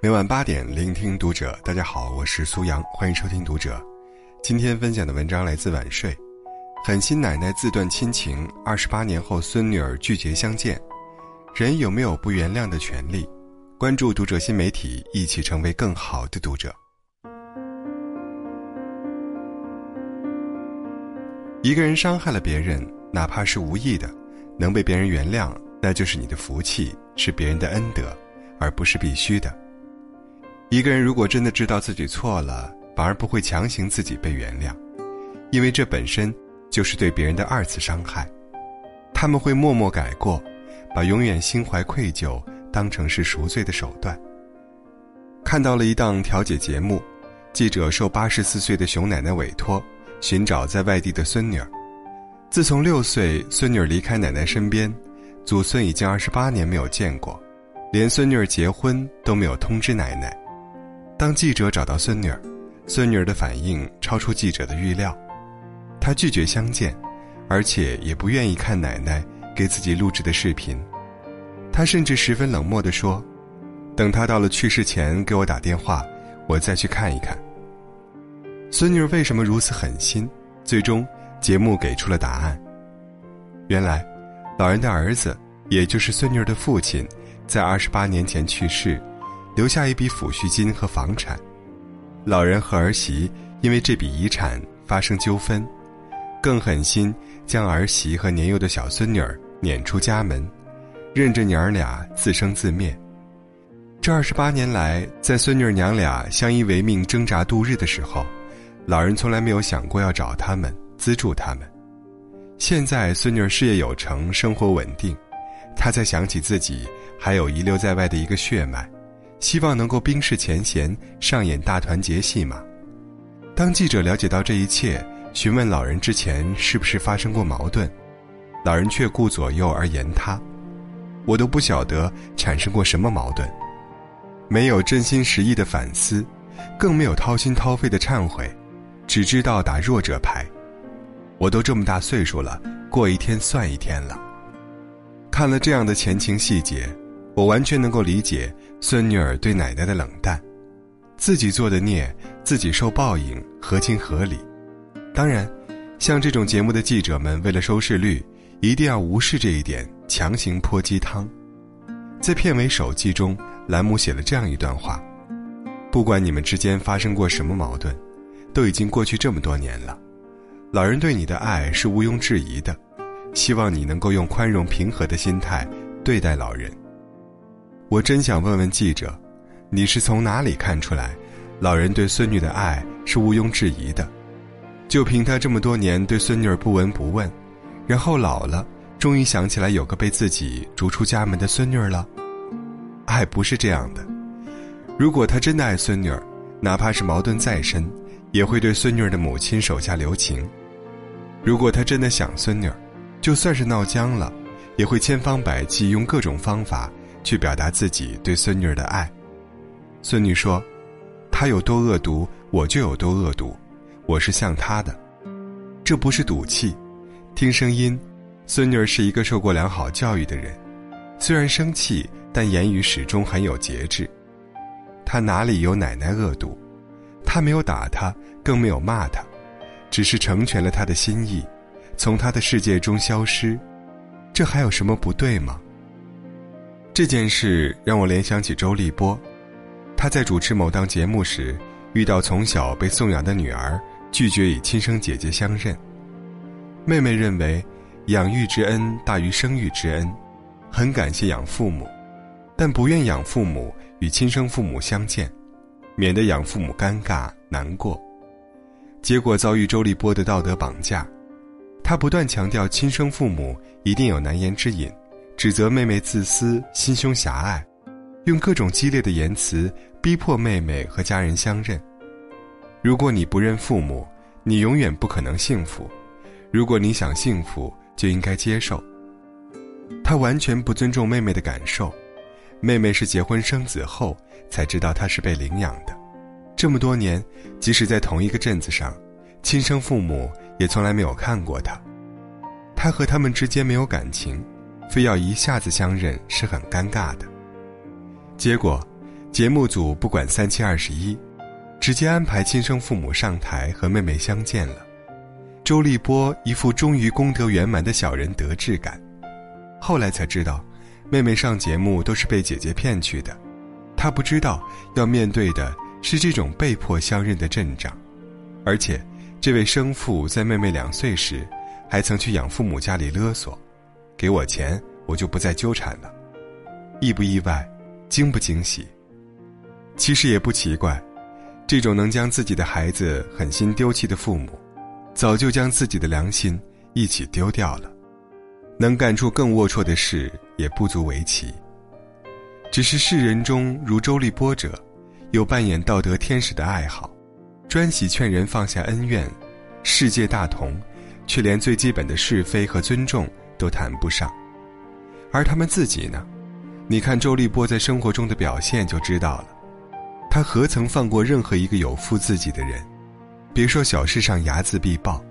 每晚八点，聆听读者。大家好，我是苏阳，欢迎收听读者。今天分享的文章来自晚睡。狠心奶奶自断亲情，二十八年后孙女儿拒绝相见。人有没有不原谅的权利？关注读者新媒体，一起成为更好的读者。一个人伤害了别人，哪怕是无意的，能被别人原谅，那就是你的福气，是别人的恩德，而不是必须的。一个人如果真的知道自己错了，反而不会强行自己被原谅，因为这本身就是对别人的二次伤害。他们会默默改过，把永远心怀愧疚当成是赎罪的手段。看到了一档调解节目，记者受八十四岁的熊奶奶委托，寻找在外地的孙女儿。自从六岁，孙女儿离开奶奶身边，祖孙已经二十八年没有见过，连孙女儿结婚都没有通知奶奶。当记者找到孙女儿，孙女儿的反应超出记者的预料，她拒绝相见，而且也不愿意看奶奶给自己录制的视频。她甚至十分冷漠地说：“等她到了去世前给我打电话，我再去看一看。”孙女儿为什么如此狠心？最终，节目给出了答案。原来，老人的儿子，也就是孙女儿的父亲，在二十八年前去世。留下一笔抚恤金和房产，老人和儿媳因为这笔遗产发生纠纷，更狠心将儿媳和年幼的小孙女儿撵出家门，任着娘儿俩自生自灭。这二十八年来，在孙女儿娘俩相依为命、挣扎度日的时候，老人从来没有想过要找他们资助他们。现在孙女事业有成、生活稳定，他才想起自己还有遗留在外的一个血脉。希望能够冰释前嫌，上演大团结戏码。当记者了解到这一切，询问老人之前是不是发生过矛盾，老人却顾左右而言他：“我都不晓得产生过什么矛盾，没有真心实意的反思，更没有掏心掏肺的忏悔，只知道打弱者牌。我都这么大岁数了，过一天算一天了。”看了这样的前情细节，我完全能够理解。孙女儿对奶奶的冷淡，自己做的孽，自己受报应，合情合理。当然，像这种节目的记者们，为了收视率，一定要无视这一点，强行泼鸡汤。在片尾手记中，栏目写了这样一段话：不管你们之间发生过什么矛盾，都已经过去这么多年了。老人对你的爱是毋庸置疑的，希望你能够用宽容平和的心态对待老人。我真想问问记者，你是从哪里看出来，老人对孙女的爱是毋庸置疑的？就凭他这么多年对孙女儿不闻不问，然后老了，终于想起来有个被自己逐出家门的孙女儿了？爱不是这样的。如果他真的爱孙女儿，哪怕是矛盾再深，也会对孙女儿的母亲手下留情；如果他真的想孙女儿，就算是闹僵了，也会千方百计用各种方法。去表达自己对孙女儿的爱。孙女说：“他有多恶毒，我就有多恶毒，我是像他的。这不是赌气。听声音，孙女儿是一个受过良好教育的人，虽然生气，但言语始终很有节制。他哪里有奶奶恶毒？他没有打他，更没有骂他，只是成全了他的心意，从他的世界中消失。这还有什么不对吗？”这件事让我联想起周立波，他在主持某档节目时，遇到从小被送养的女儿拒绝与亲生姐姐相认。妹妹认为，养育之恩大于生育之恩，很感谢养父母，但不愿养父母与亲生父母相见，免得养父母尴尬难过。结果遭遇周立波的道德绑架，他不断强调亲生父母一定有难言之隐。指责妹妹自私、心胸狭隘，用各种激烈的言辞逼迫妹妹和家人相认。如果你不认父母，你永远不可能幸福；如果你想幸福，就应该接受。他完全不尊重妹妹的感受。妹妹是结婚生子后才知道她是被领养的。这么多年，即使在同一个镇子上，亲生父母也从来没有看过他。他和他们之间没有感情。非要一下子相认是很尴尬的。结果，节目组不管三七二十一，直接安排亲生父母上台和妹妹相见了。周立波一副终于功德圆满的小人得志感，后来才知道，妹妹上节目都是被姐姐骗去的，他不知道要面对的是这种被迫相认的阵仗，而且，这位生父在妹妹两岁时，还曾去养父母家里勒索，给我钱我就不再纠缠了，意不意外，惊不惊喜？其实也不奇怪，这种能将自己的孩子狠心丢弃的父母。早就将自己的良心一起丢掉了，能干出更龌龊的事也不足为奇。只是世人中如周立波者，有扮演道德天使的爱好，专喜劝人放下恩怨，世界大同，却连最基本的是非和尊重都谈不上。而他们自己呢？你看周立波在生活中的表现就知道了，他何曾放过任何一个有负自己的人？别说小事上睚眦必报，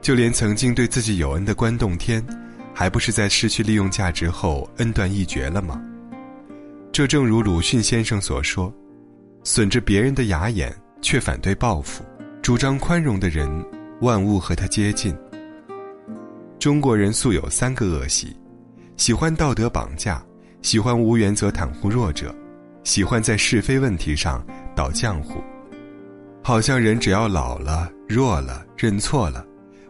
就连曾经对自己有恩的关栋天，还不是在失去利用价值后恩断义绝了吗？这正如鲁迅先生所说：“损着别人的牙眼，却反对报复；主张宽容的人，万物和他接近。”中国人素有三个恶习：喜欢道德绑架，喜欢无原则袒护弱者，喜欢在是非问题上倒浆糊。好像人只要老了、弱了、认错了，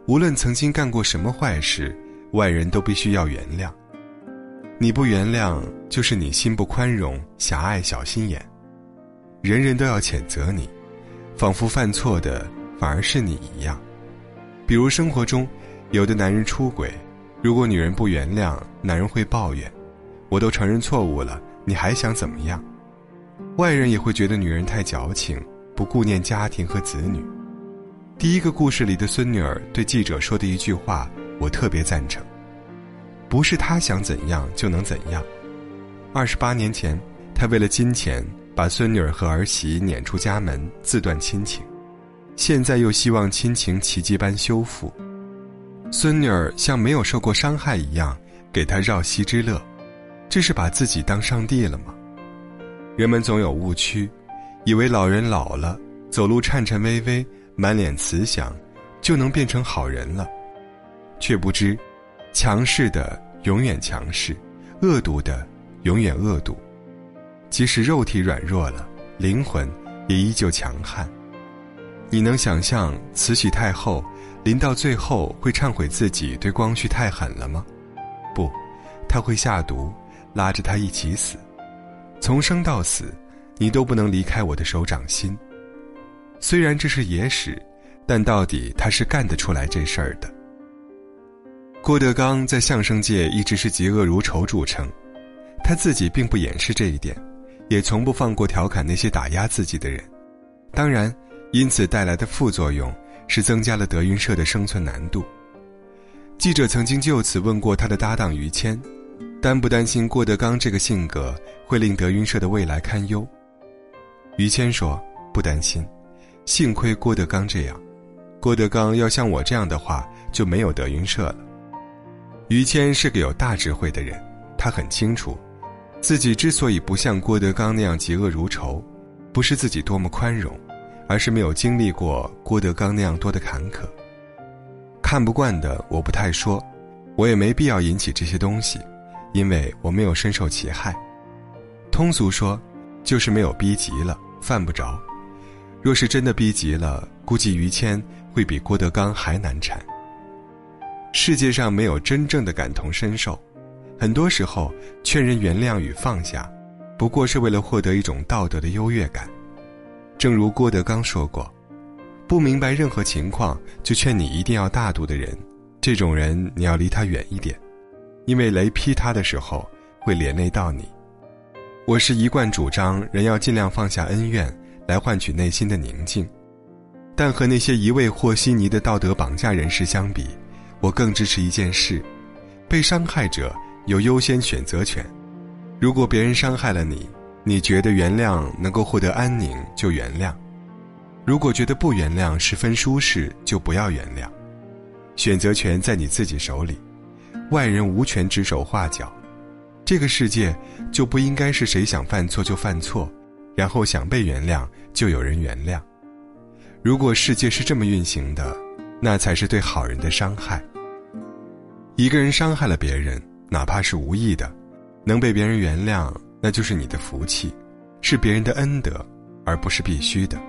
无论曾经干过什么坏事，外人都必须要原谅。你不原谅，就是你心不宽容、狭隘、小心眼。人人都要谴责你，仿佛犯错的反而是你一样。比如生活中，有的男人出轨，如果女人不原谅，男人会抱怨：“我都承认错误了，你还想怎么样？”外人也会觉得女人太矫情。不顾念家庭和子女，第一个故事里的孙女儿对记者说的一句话，我特别赞成。不是她想怎样就能怎样。二十八年前，她为了金钱把孙女儿和儿媳撵出家门，自断亲情，现在又希望亲情奇迹般修复。孙女儿像没有受过伤害一样，给他绕膝之乐，这是把自己当上帝了吗？人们总有误区。以为老人老了，走路颤颤巍巍，满脸慈祥，就能变成好人了，却不知，强势的永远强势，恶毒的永远恶毒。即使肉体软弱了，灵魂也依旧强悍。你能想象慈禧太后临到最后会忏悔自己对光绪太狠了吗？不，他会下毒，拉着他一起死，从生到死。你都不能离开我的手掌心。虽然这是野史，但到底他是干得出来这事儿的。郭德纲在相声界一直是嫉恶如仇著称，他自己并不掩饰这一点，也从不放过调侃那些打压自己的人。当然，因此带来的副作用是增加了德云社的生存难度。记者曾经就此问过他的搭档于谦，担不担心郭德纲这个性格会令德云社的未来堪忧？于谦说：“不担心，幸亏郭德纲这样。郭德纲要像我这样的话，就没有德云社了。”于谦是个有大智慧的人，他很清楚，自己之所以不像郭德纲那样嫉恶如仇，不是自己多么宽容，而是没有经历过郭德纲那样多的坎坷。看不惯的我不太说，我也没必要引起这些东西，因为我没有深受其害。通俗说。就是没有逼急了，犯不着。若是真的逼急了，估计于谦会比郭德纲还难缠。世界上没有真正的感同身受，很多时候劝人原谅与放下，不过是为了获得一种道德的优越感。正如郭德纲说过：“不明白任何情况就劝你一定要大度的人，这种人你要离他远一点，因为雷劈他的时候会连累到你。”我是一贯主张人要尽量放下恩怨，来换取内心的宁静。但和那些一味和稀泥的道德绑架人士相比，我更支持一件事：被伤害者有优先选择权。如果别人伤害了你，你觉得原谅能够获得安宁，就原谅；如果觉得不原谅十分舒适，就不要原谅。选择权在你自己手里，外人无权指手画脚。这个世界就不应该是谁想犯错就犯错，然后想被原谅就有人原谅。如果世界是这么运行的，那才是对好人的伤害。一个人伤害了别人，哪怕是无意的，能被别人原谅，那就是你的福气，是别人的恩德，而不是必须的。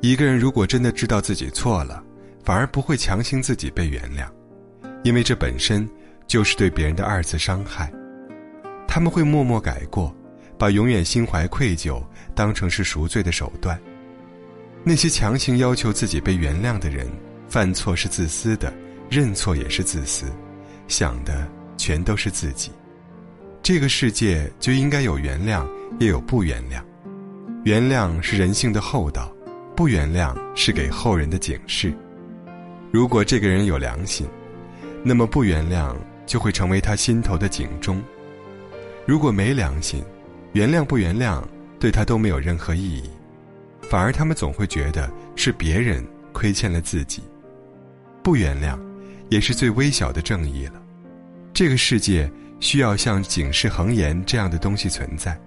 一个人如果真的知道自己错了，反而不会强行自己被原谅，因为这本身就是对别人的二次伤害。他们会默默改过，把永远心怀愧疚当成是赎罪的手段。那些强行要求自己被原谅的人，犯错是自私的，认错也是自私，想的全都是自己。这个世界就应该有原谅，也有不原谅。原谅是人性的厚道，不原谅是给后人的警示。如果这个人有良心，那么不原谅就会成为他心头的警钟。如果没良心，原谅不原谅对他都没有任何意义，反而他们总会觉得是别人亏欠了自己。不原谅，也是最微小的正义了。这个世界需要像警示恒言这样的东西存在，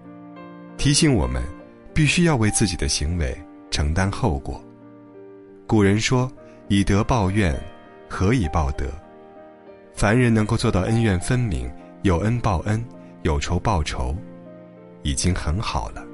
提醒我们，必须要为自己的行为承担后果。古人说：“以德报怨，何以报德？”凡人能够做到恩怨分明，有恩报恩。有仇报仇，已经很好了。